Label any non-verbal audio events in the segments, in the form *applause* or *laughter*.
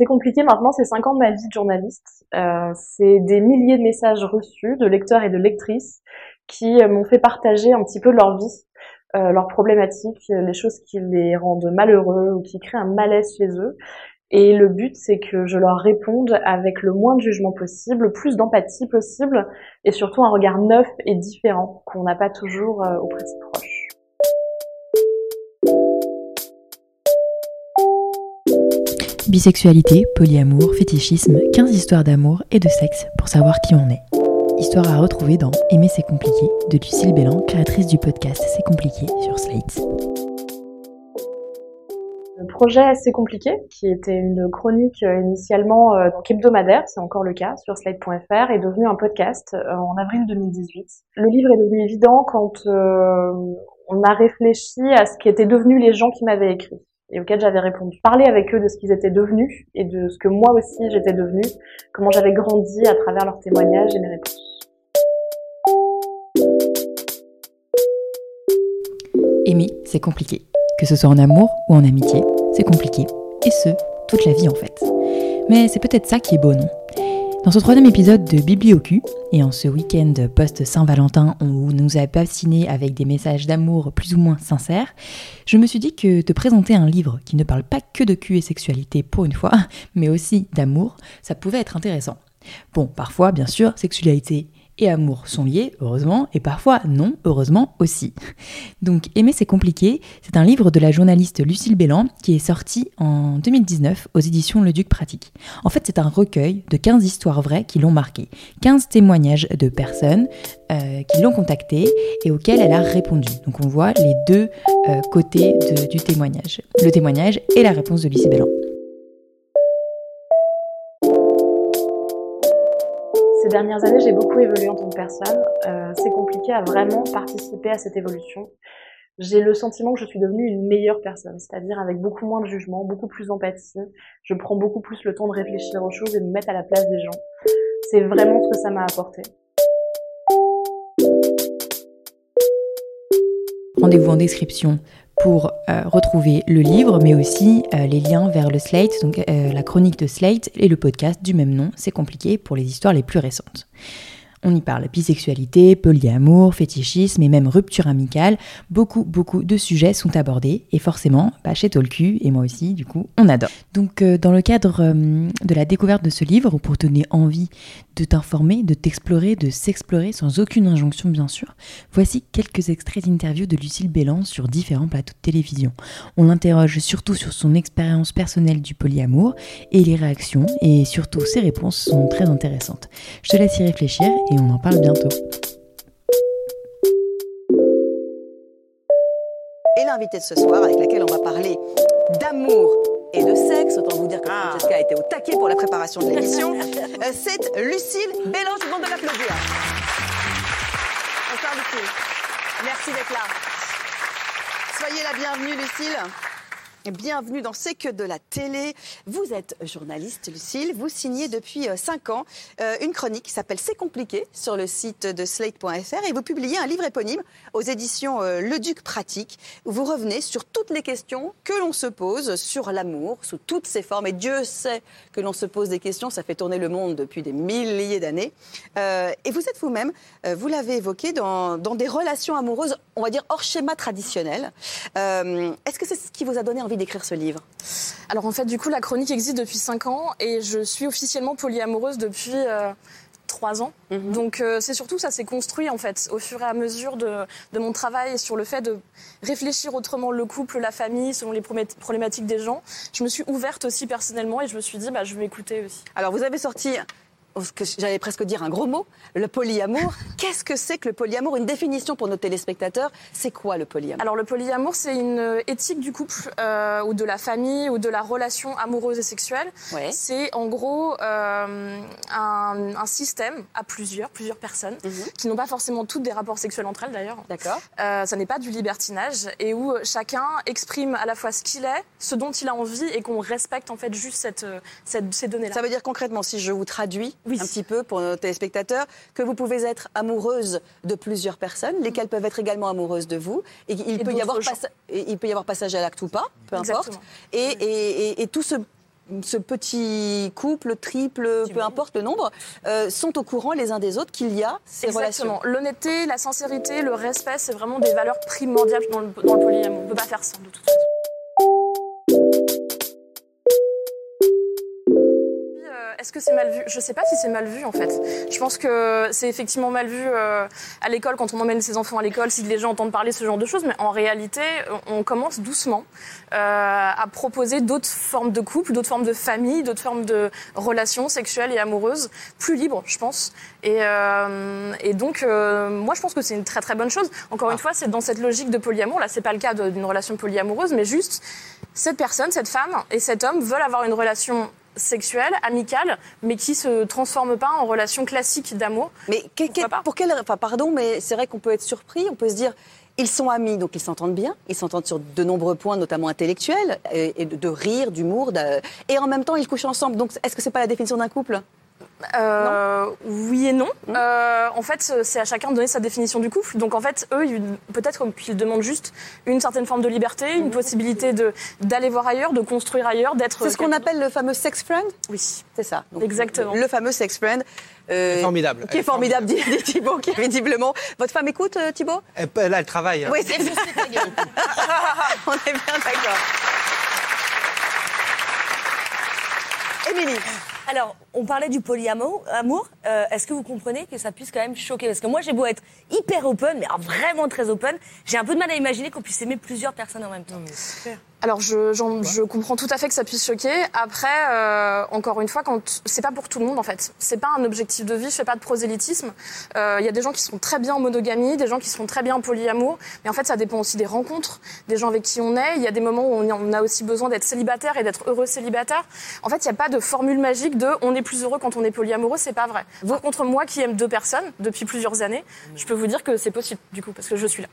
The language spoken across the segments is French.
C'est compliqué maintenant, c'est cinq ans de ma vie de journaliste. Euh, c'est des milliers de messages reçus de lecteurs et de lectrices qui euh, m'ont fait partager un petit peu leur vie, euh, leurs problématiques, les choses qui les rendent malheureux ou qui créent un malaise chez eux. Et le but, c'est que je leur réponde avec le moins de jugement possible, le plus d'empathie possible, et surtout un regard neuf et différent qu'on n'a pas toujours euh, auprès de Bisexualité, polyamour, fétichisme, 15 histoires d'amour et de sexe pour savoir qui on est. Histoire à retrouver dans Aimer c'est compliqué de Lucille Bélan, créatrice du podcast C'est compliqué sur Slate. Le projet assez compliqué, qui était une chronique euh, initialement euh, hebdomadaire, c'est encore le cas, sur slide.fr, est devenu un podcast euh, en avril 2018. Le livre est devenu évident quand on a réfléchi à ce qui étaient devenus les gens qui m'avaient écrit et auxquels j'avais répondu. Parler avec eux de ce qu'ils étaient devenus et de ce que moi aussi j'étais devenue, comment j'avais grandi à travers leurs témoignages et mes réponses. Aimer, c'est compliqué. Que ce soit en amour ou en amitié, c'est compliqué. Et ce, toute la vie en fait. Mais c'est peut-être ça qui est beau, non? Dans ce troisième épisode de Bibliocu, et en ce week-end post-Saint-Valentin où nous a fascinés avec des messages d'amour plus ou moins sincères, je me suis dit que te présenter un livre qui ne parle pas que de cul et sexualité pour une fois, *laughs* mais aussi d'amour, ça pouvait être intéressant. Bon, parfois, bien sûr, sexualité et amour sont liés, heureusement, et parfois non, heureusement aussi. Donc Aimer c'est compliqué, c'est un livre de la journaliste Lucille Bélan qui est sorti en 2019 aux éditions Le Duc Pratique. En fait c'est un recueil de 15 histoires vraies qui l'ont marqué, 15 témoignages de personnes euh, qui l'ont contactée et auxquelles elle a répondu. Donc on voit les deux euh, côtés du témoignage, le témoignage et la réponse de Lucille Bélan. Ces dernières années, j'ai beaucoup évolué en tant que personne. Euh, c'est compliqué à vraiment participer à cette évolution. J'ai le sentiment que je suis devenue une meilleure personne, c'est-à-dire avec beaucoup moins de jugement, beaucoup plus d'empathie. Je prends beaucoup plus le temps de réfléchir aux choses et de me mettre à la place des gens. C'est vraiment ce que ça m'a apporté. Rendez-vous en description pour euh, retrouver le livre, mais aussi euh, les liens vers le Slate, donc euh, la chronique de Slate et le podcast du même nom. C'est compliqué pour les histoires les plus récentes. On y parle bisexualité, polyamour, fétichisme et même rupture amicale. Beaucoup, beaucoup de sujets sont abordés et forcément, bah, chez Tolku et moi aussi, du coup, on adore. Donc, euh, dans le cadre euh, de la découverte de ce livre, pour te donner envie de t'informer, de t'explorer, de s'explorer sans aucune injonction, bien sûr, voici quelques extraits d'interviews de Lucille Bélan sur différents plateaux de télévision. On l'interroge surtout sur son expérience personnelle du polyamour et les réactions, et surtout ses réponses sont très intéressantes. Je te laisse y réfléchir et on en parle bientôt. Et l'invité de ce soir, avec laquelle on va parler d'amour et de sexe, autant vous dire que ah. Francesca a été au taquet pour la préparation de l'émission, *laughs* euh, c'est Lucille Bélan, je vous demande de l'applaudir. Bonsoir Lucille. Merci d'être là. Soyez la bienvenue Lucille. Bienvenue dans C'est que de la télé. Vous êtes journaliste, Lucille. Vous signez depuis 5 euh, ans euh, une chronique qui s'appelle C'est compliqué sur le site de slate.fr et vous publiez un livre éponyme aux éditions euh, Le Duc Pratique où vous revenez sur toutes les questions que l'on se pose sur l'amour sous toutes ses formes. Et Dieu sait que l'on se pose des questions, ça fait tourner le monde depuis des milliers d'années. et vous êtes vous-même, vous l'avez évoqué, dans, dans, des relations amoureuses, on va dire hors schéma traditionnel. Est-ce que c'est ce qui vous a donné d'écrire ce livre Alors en fait, du coup, la chronique existe depuis 5 ans et je suis officiellement polyamoureuse depuis... Euh, trois 3 ans. Mhm. Donc euh, c'est surtout ça s'est construit en fait au fur et à mesure de, mon travail sur le fait de réfléchir autrement le couple, la famille, selon les problématiques des gens. Je me suis ouverte aussi personnellement et je me suis dit bah, je vais écouter aussi. Alors vous avez sorti j'allais presque dire un gros mot, le polyamour. *laughs* Qu'est-ce que c'est que le polyamour? Une définition pour nos téléspectateurs, c'est quoi le polyamour? Alors le polyamour, c'est une éthique du couple euh, ou de la famille ou de la relation amoureuse et sexuelle. C'est en gros euh, un, système à plusieurs, plusieurs personnes, mhm. qui n'ont pas forcément toutes des rapports sexuels entre elles d'ailleurs. D'accord. Euh, ça n'est pas du libertinage et où chacun exprime à la fois ce qu'il est, ce dont il a envie et qu'on respecte en fait juste cette, cette ces données-là. Ça veut dire concrètement, si je vous traduis, un petit peu pour nos téléspectateurs, que vous pouvez être amoureuse de plusieurs personnes, lesquelles peuvent être également amoureuses de vous. Et il, peut, y avoir il peut y avoir passage à l'acte ou pas, peu importe. Et, et, et, tout ce petit couple, triple, peu importe le nombre, euh, sont au courant les uns des autres qu'il y a ces Exactement. relations. L'honnêteté, la sincérité, le respect, c'est vraiment des valeurs primordiales dans le, dans le polyamour. On ne peut pas faire ça de toute façon. Est-ce que c'est mal vu? Je ne sais pas si c'est mal vu en fait. Je pense que c'est effectivement mal vu euh, à l'école quand on emmène ses enfants à l'école, si les gens entendent parler ce genre de choses. Mais en réalité, on commence doucement euh, à proposer d'autres formes de couple, d'autres formes de famille, d'autres formes de relations sexuelles et amoureuses plus libres, je pense. Et, euh, et donc, moi, je pense que c'est une très très bonne chose. Encore une fois, c'est dans cette logique de polyamour. Là, c'est pas le cas d'une relation polyamoureuse, mais juste cette personne, cette femme et cet homme veulent avoir une relation sexuelle, amicale, mais qui se transforme pas en relation classique d'amour. Mais que- que- pour quelle enfin, pardon, mais c'est vrai qu'on peut être surpris, on peut se dire. Ils sont amis, donc ils s'entendent bien. Ils s'entendent sur de nombreux points, notamment intellectuels, et, et de, rire, d'humour. Et en même temps, ils couchent ensemble. Donc, est-ce que c'est pas la définition d'un couple? Euh, oui et non. Euh, en fait, c'est à chacun de donner sa définition du couple. Donc, en fait, eux, peut-être qu'ils demandent juste une certaine forme de liberté, une possibilité de d'aller voir ailleurs, de construire ailleurs, d'être. C'est ce qu'on appelle le fameux sex friend? Oui. C'est ça. Donc, Exactement. Le fameux sex friend. euh, formidable. Qui est formidable, dit, dit Thibaut, qui visiblement. Votre femme écoute, euh, Thibaut? Elle, là, elle travaille. hein. Oui, c'est. *laughs* On est bien d'accord. Émilie, Alors, on parlait du polyamour. Amour. Euh, Est-ce que vous comprenez que ça puisse quand même choquer? Parce que moi, j'ai beau être hyper open, mais vraiment très open, j'ai un peu de mal à imaginer qu'on puisse aimer plusieurs personnes en même temps. Alors je, comprends tout à fait que ça puisse choquer. Après, euh, encore une fois, quand c'est pas pour tout le monde en fait. C'est pas un objectif de vie. Je fais pas de prosélytisme. Euh, Il y a des gens qui sont très bien en monogamie, des gens qui sont très bien en polyamour. Mais en fait, ça dépend aussi des rencontres, des gens avec qui on est. Il y a des moments où on on a aussi besoin d'être célibataire et d'être heureux célibataire. En fait, il n'y a pas de formule magique de on est plus heureux quand on est polyamoureux. C'est pas vrai. Par contre, moi qui aime deux personnes depuis plusieurs années, je peux vous dire que c'est possible du coup parce que je suis là.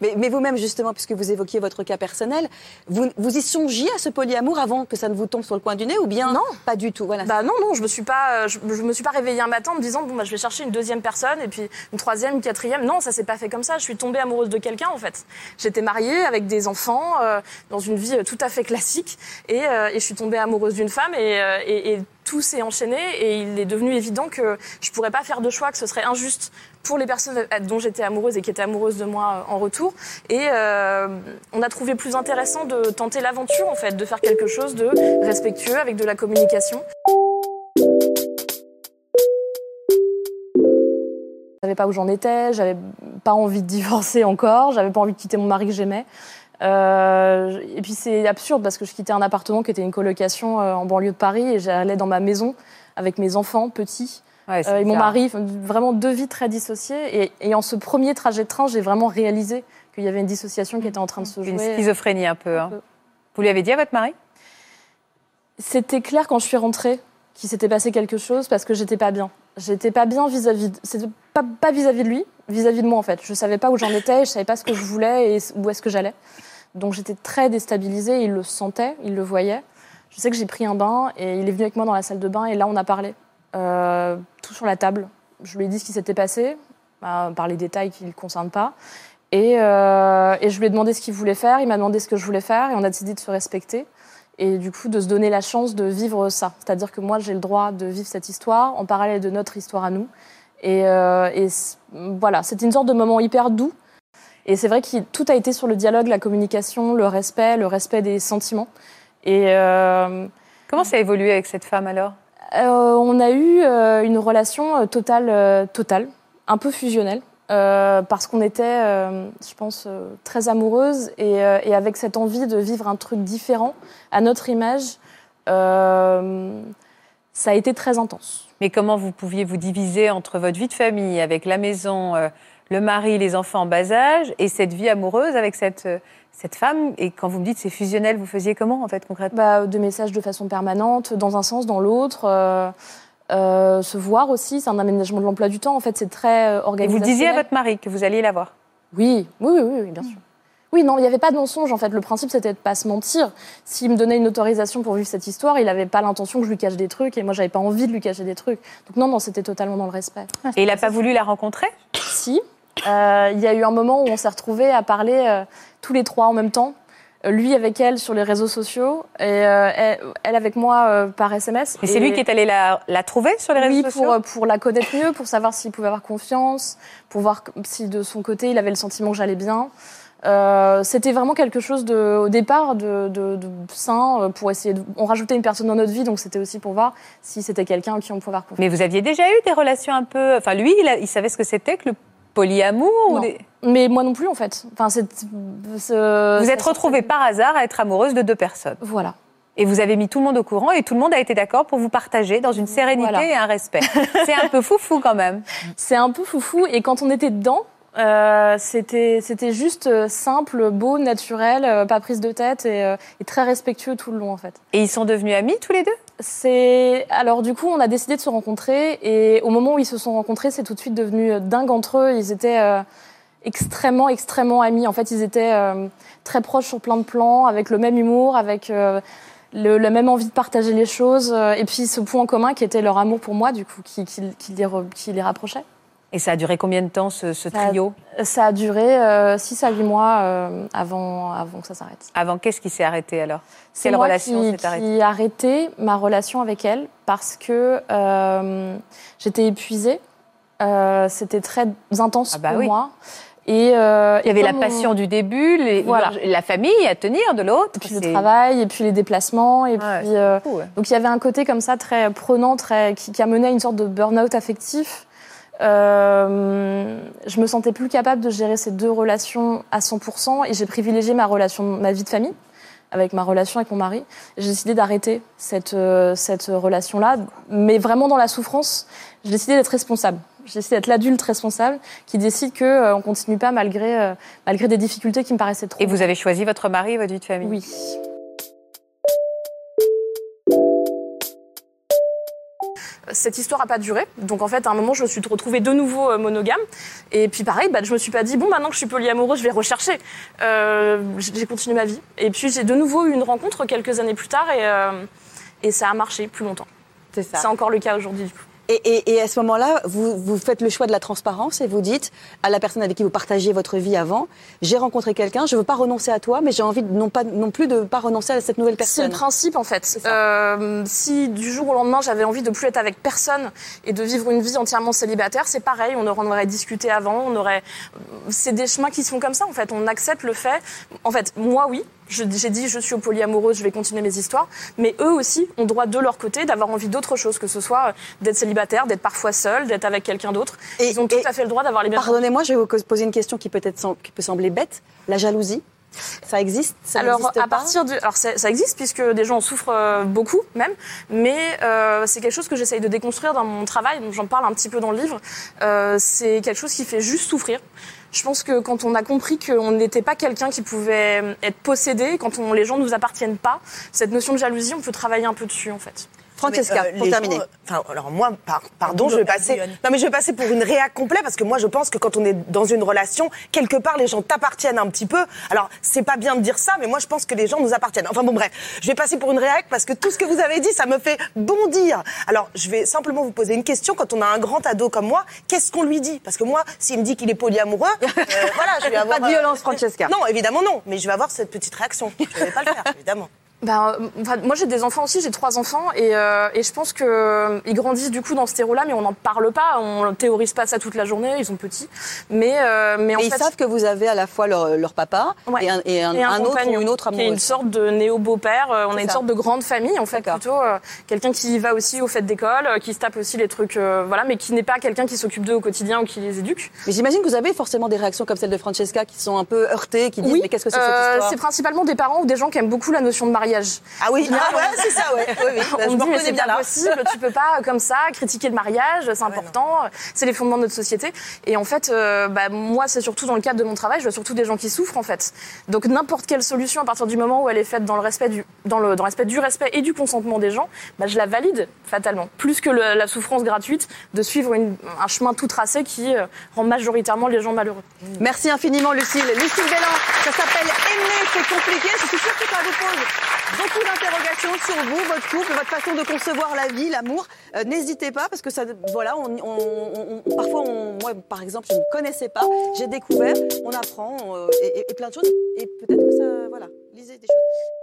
Mais, mais vous-même, justement, puisque vous évoquiez votre cas personnel, vous, vous y songiez à ce polyamour avant que ça ne vous tombe sur le coin du nez ou bien Non. Pas du tout. Voilà. Bah non, non, je me suis pas, je, je me suis pas réveillée un matin en me disant bon bah je vais chercher une deuxième personne et puis une troisième, une quatrième. Non, ça s'est pas fait comme ça. Je suis tombée amoureuse de quelqu'un en fait. J'étais mariée avec des enfants euh, dans une vie euh, tout à fait classique et, euh, et je suis tombée amoureuse d'une femme et, euh, et, et tout s'est enchaîné et il est devenu évident que je pourrais pas faire de choix, que ce serait injuste pour les personnes euh, dont j'étais amoureuse et qui étaient amoureuses de moi euh, en retour. Et euh, on a trouvé plus intéressant de tenter l'aventure en fait, de faire quelque chose de respectueux avec de la communication. Je savais pas où j'en étais, j'avais pas envie de divorcer encore, j'avais pas envie de quitter mon mari que j'aimais. Euh, et puis c'est absurde parce que je quittais un appartement qui était une colocation euh, en banlieue de Paris et j'allais dans ma maison avec mes enfants petits Ouais, euh, et mon mari, vraiment deux vies très dissociées. Et, et en ce premier trajet de train, j'ai vraiment réalisé qu'il y avait une dissociation qui était en train de se Une jouer. schizophrénie un peu. hein. peu. Vous lui avez dit à votre mari? C'était clair quand je suis rentrée qu'il s'était passé quelque chose parce que j'étais pas bien. J'étais pas bien vis-à-vis. de- C'était pas pas vis-à-vis de lui, vis-à-vis de moi en fait. Je savais pas où j'en étais, je savais pas ce que je voulais et où est-ce que j'allais. Donc j'étais très déstabilisée. Il le sentait, il le voyait. Je sais que j'ai pris un bain et il est venu avec moi dans la salle de bain et là on a parlé, tout sur la table. Je lui ai dit ce qui s'était passé, bah, par les détails qui ne le concernent pas. Et, euh, et je lui ai demandé ce qu'il voulait faire, il m'a demandé ce que je voulais faire et on a décidé de se respecter et du coup de se donner la chance de vivre ça. C'est-à-dire que moi j'ai le droit de vivre cette histoire en parallèle de notre histoire à nous. Et, euh, voilà, c'était une sorte de moment hyper doux. Et c'est vrai que tout a été sur le dialogue, la communication, le respect, le respect des sentiments. Et euh, Comment ça a évolué avec cette femme alors? Euh, on a eu euh, une relation euh, totale, totale, un peu fusionnelle, parce qu'on était, je pense, très amoureuses et, et avec cette envie de vivre un truc différent à notre image. ça a été très intense. Mais comment vous pouviez vous diviser entre votre vie de famille avec la maison, le mari, les enfants en bas âge et cette vie amoureuse avec cette, cette femme Et quand vous me dites c'est fusionnel, vous faisiez comment en fait concrètement? Bah, de messages de façon permanente, dans un sens, dans l'autre. euh, euh, se voir aussi, c'est un aménagement de l'emploi du temps. En fait, c'est très euh, Et vous disiez à votre mari que vous alliez la voir? Oui, oui, oui, oui, bien sûr. Oui, non, il n'y avait pas de mensonge. En fait, le principe, c'était de pas se mentir. S'il me donnait une autorisation pour vivre cette histoire, il n'avait pas l'intention que je lui cache des trucs, et moi, j'avais pas envie de lui cacher des trucs. Donc non, non, c'était totalement dans le respect. Et il n'a pas voulu la rencontrer? Si, euh, il y a eu un moment où on s'est retrouvés à parler euh, tous les trois en même temps. lui avec elle sur les réseaux sociaux et euh, elle, elle avec moi euh, par SMS. Et c'est lui qui est allé la, la trouver sur les réseaux oui, sociaux pour, euh, pour la connaître mieux, pour savoir s'il pouvait avoir confiance, pour voir si de son côté il avait le sentiment que j'allais bien. Euh, c'était vraiment quelque chose de, au départ de, de, de sain euh, pour essayer. De, on rajoutait une personne dans notre vie, donc c'était aussi pour voir si c'était quelqu'un en qui on pouvait avoir confiance. Mais vous aviez déjà eu des relations un peu. Enfin, lui, il, a- il savait ce que c'était que le polyamour ou des- Mais moi non plus en fait. Enfin, Vous êtes retrouvés par hasard à être amoureuse de deux personnes. Voilà. Et vous avez mis tout le monde au courant et tout le monde a été d'accord pour vous partager dans une sérénité Voilà. et un respect. *laughs* C'est un peu foufou quand même. C'est un peu foufou et quand on était dedans, euh, c'était c'était juste euh, simple, beau, naturel, euh, pas prise de tête et, et très respectueux tout le long en fait. Et ils sont devenus amis tous les deux? C'est alors du coup on a décidé de se rencontrer et au moment où ils se sont rencontrés, c'est tout de suite devenu euh, dingue entre eux. Ils étaient euh, extrêmement extrêmement amis. En fait, ils étaient euh, très proches sur plein de plans, avec le même humour, avec le, la même envie de partager les choses et puis ce point commun qui était leur amour pour moi du coup qui, les, qui les rapprochait. Et ça a duré combien de temps ce, ce Ça a- trio Ça a duré 6 à 8 mois euh, avant, avant que ça s'arrête. Avant, qu'est-ce qui s'est arrêté alors? C'est Quelle moi relation qui, s'est arrêtée? qui ai arrêté ma relation avec elle parce que euh, j'étais épuisée. Euh, C'était très intense Ah bah pour oui. moi. Et, euh, Il y avait la on- passion du début, les- Voilà. la famille à tenir de l'autre. Et puis le travail, et puis les déplacements. Et puis, euh, donc il y avait un côté comme ça très prenant, très, qui, qui a mené à une sorte de burn-out affectif. Euh, je me sentais plus capable de gérer ces deux relations à 100% et j'ai privilégié ma relation, ma vie de famille avec ma relation avec mon mari. J'ai décidé d'arrêter cette, euh, cette relation-là, mais vraiment dans la souffrance. J'ai décidé d'être responsable. J'ai décidé d'être l'adulte responsable qui décide que euh, on continue pas malgré, malgré des difficultés qui me paraissaient trop. Et vous avez choisi votre mari et votre vie de famille? Oui. Cette histoire n'a pas duré. Donc en fait, à un moment, je me suis retrouvée de nouveau euh, monogame. Et puis pareil, bah, je me suis pas dit, bon, maintenant que je suis polyamoureuse, je vais rechercher. Euh, j'ai continué ma vie. Et puis j'ai de nouveau eu une rencontre quelques années plus tard et, euh, et ça a marché plus longtemps. C'est ça. C'est encore le cas aujourd'hui. du coup. Et, et- et à ce moment-là, vous, vous faites le choix de la transparence et vous dites à la personne avec qui vous partagiez votre vie avant, j'ai rencontré quelqu'un, je veux pas renoncer à toi, mais j'ai envie de- non, pas, non plus de pas renoncer à cette nouvelle C'est le personne. principe en fait. Euh, si du jour au lendemain j'avais envie de plus être avec personne et de vivre une vie entièrement célibataire, c'est pareil. On aurait, on aurait discuté avant, on aurait. C'est des chemins qui se font comme ça en fait. On accepte le fait. En fait, moi oui. J'ai dit je suis au polyamoureuse, je vais continuer mes histoires, mais eux aussi ont droit de leur côté d'avoir envie d'autre chose, que ce soit euh, d'être célibataire, d'être parfois seul, d'être avec quelqu'un d'autre. Et- Ils ont tout à fait le droit d'avoir les mêmes. Pardonnez-moi, je vais vous poser une question qui peut, être, qui peut sembler bête. La jalousie, ça existe ça Alors à pas partir du, alors ça, ça existe puisque des gens en souffrent euh, beaucoup même, mais euh, c'est quelque chose que j'essaye de déconstruire dans mon travail. Donc j'en parle un petit peu dans le livre. Euh, c'est quelque chose qui fait juste souffrir. Je pense que quand on a compris qu'on n'était pas quelqu'un qui pouvait être possédé, quand on, les gens ne nous appartiennent pas, cette notion de jalousie, on peut travailler un peu dessus en fait. Francesca, Mais, euh, pour les terminer. gens, euh, Enfin, alors moi, par- pardon, je vais passer. Non, mais je vais passer pour une réac complet parce que moi, je pense que quand on est dans une relation, quelque part, les gens t'appartiennent un petit peu. Alors, c'est pas bien de dire ça, mais moi, je pense que les gens nous appartiennent. Enfin bon, bref, je vais passer pour une réac parce que tout ce que vous avez dit, ça me fait bondir. Alors, je vais simplement vous poser une question. Quand on a un grand ado comme moi, qu'est-ce qu'on lui dit? Parce que moi, s'il me dit qu'il est polyamoureux, *laughs* euh, voilà, je vais avoir. Pas de violence, Francesca. Non, évidemment non, mais je vais avoir cette petite réaction. Je vais pas le faire, évidemment. Ben, moi j'ai des enfants aussi, j'ai trois enfants et, euh, et je pense que euh, grandissent du coup dans ce terreau-là, mais on n'en parle pas, on théorise pas ça toute la journée, ils sont petits, mais euh, mais en ils fait savent que vous avez à la fois leur, leur papa Ouais. et un, et un- et un autre ou une autre amoureuse. une sorte de néo beau-père. euh, on a une sorte de grande famille en fait plutôt quelqu'un qui va aussi aux fêtes d'école, qui se tape aussi les trucs, voilà, mais qui n'est pas quelqu'un qui s'occupe d'eux au quotidien ou qui les éduque. Mais j'imagine que vous avez forcément des réactions comme celle de Francesca qui sont un peu heurtées, qui disent mais qu'est-ce que c'est que cette histoire? c'est principalement des parents ou des gens qui aiment beaucoup la notion de mariage. Ah oui, ah ouais, *laughs* c'est ça, ouais. Oui, oui. Bah, on je me dit c'est bien là. possible, tu peux pas euh, comme ça critiquer le mariage, c'est important, euh, c'est les fondements de notre société. Et en fait, euh, bah, moi c'est surtout dans le cadre de mon travail, je vois surtout des gens qui souffrent en fait. Donc n'importe quelle solution à partir du moment où elle est faite dans le respect du, dans le, dans le respect du respect et du consentement des gens, bah, je la valide fatalement. Plus que le- la souffrance gratuite de suivre une- un chemin tout tracé qui euh, rend majoritairement les gens malheureux. Merci infiniment, Lucille. Lucille Bélan, ça s'appelle Aimer, c'est compliqué. Je suis sûre que ça vous pose beaucoup d'interrogations sur vous, votre couple, votre façon de concevoir la vie, l'amour. Euh, N'hésitez pas, parce que ça, voilà, on, on- on- parfois, moi, par exemple, je ne connaissais pas, j'ai découvert, on apprend euh, et- et plein de choses, et peut-être que ça, voilà. lisez des choses.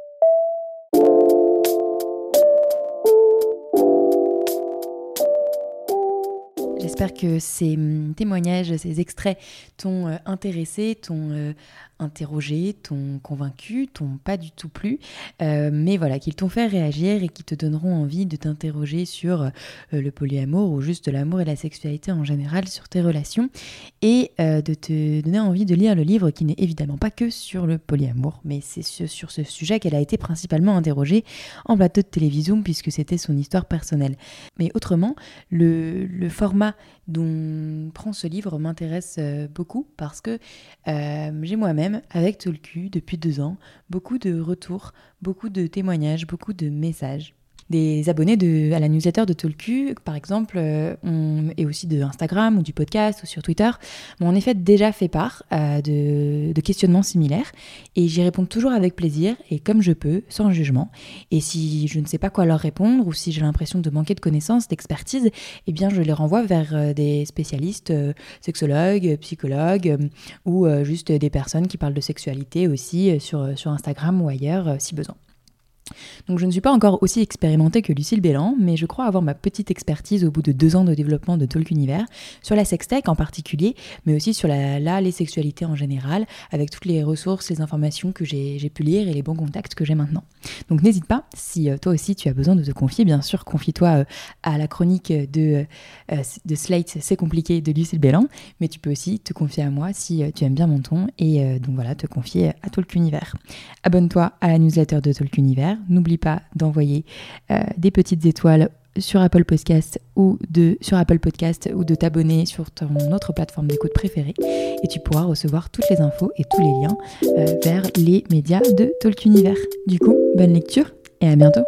J'espère que ces hum, témoignages, ces extraits t'ont euh, intéressé, t'ont euh, interrogé, t'ont convaincu, t'ont pas du tout plu, euh, mais voilà, qu'ils t'ont fait réagir et qui te donneront envie de t'interroger sur le polyamour ou juste l'amour et la sexualité en général, sur tes relations, et de te donner envie de lire le livre qui n'est évidemment pas que sur le polyamour, mais c'est sur, ce sujet qu'elle a été principalement interrogée en plateau de télévision puisque c'était son histoire personnelle. Mais autrement, le format dont prend ce livre m'intéresse euh, beaucoup parce que euh, j'ai moi-même, avec Tolku, depuis deux ans, beaucoup de retours, beaucoup de témoignages, beaucoup de messages des abonnés de, à la newsletter de Tolku, par exemple, euh, et aussi de Instagram ou du podcast ou sur Twitter, m'ont en effet déjà fait part euh, de, questionnements similaires et j'y réponds toujours avec plaisir et comme je peux, sans jugement. Et si je ne sais pas quoi leur répondre ou si j'ai l'impression de manquer de connaissances, d'expertise, eh bien je les renvoie vers euh, des spécialistes, euh, sexologues, psychologues euh, ou euh, juste des personnes qui parlent de sexualité aussi euh, sur, Instagram ou ailleurs euh, si besoin. Donc je ne suis pas encore aussi expérimentée que Lucille Bélan, mais je crois avoir ma petite expertise au bout de deux ans de développement de Talk Univers, sur la sextech en particulier, mais aussi sur la, la les sexualités en général, avec toutes les ressources, les informations que j'ai pu lire et les bons contacts que j'ai maintenant. Donc n'hésite pas, si euh, toi aussi tu as besoin de te confier, bien sûr, confie-toi euh, à la chronique de, euh, de Slate, c'est compliqué, de Lucille Bélan, mais tu peux aussi te confier à moi si tu aimes bien mon ton, et donc voilà, te confier à Talk Univers. Abonne-toi à la newsletter de Talk Univers. N'oublie pas d'envoyer euh, des petites étoiles sur Apple Podcast ou de sur Apple ou de t'abonner sur ton autre plateforme d'écoute préférée et tu pourras recevoir toutes les infos et tous les liens euh, vers les médias de Talk Univers. Du coup, bonne lecture et à bientôt.